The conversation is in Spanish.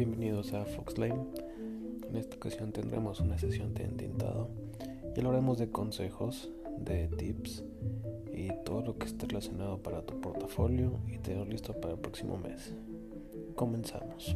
Bienvenidos a Fox Foxlane. En esta ocasión tendremos una sesión de entintado y hablaremos de consejos, de tips y todo lo que esté relacionado para tu portafolio y te tenerlo listo para el próximo mes. Comenzamos.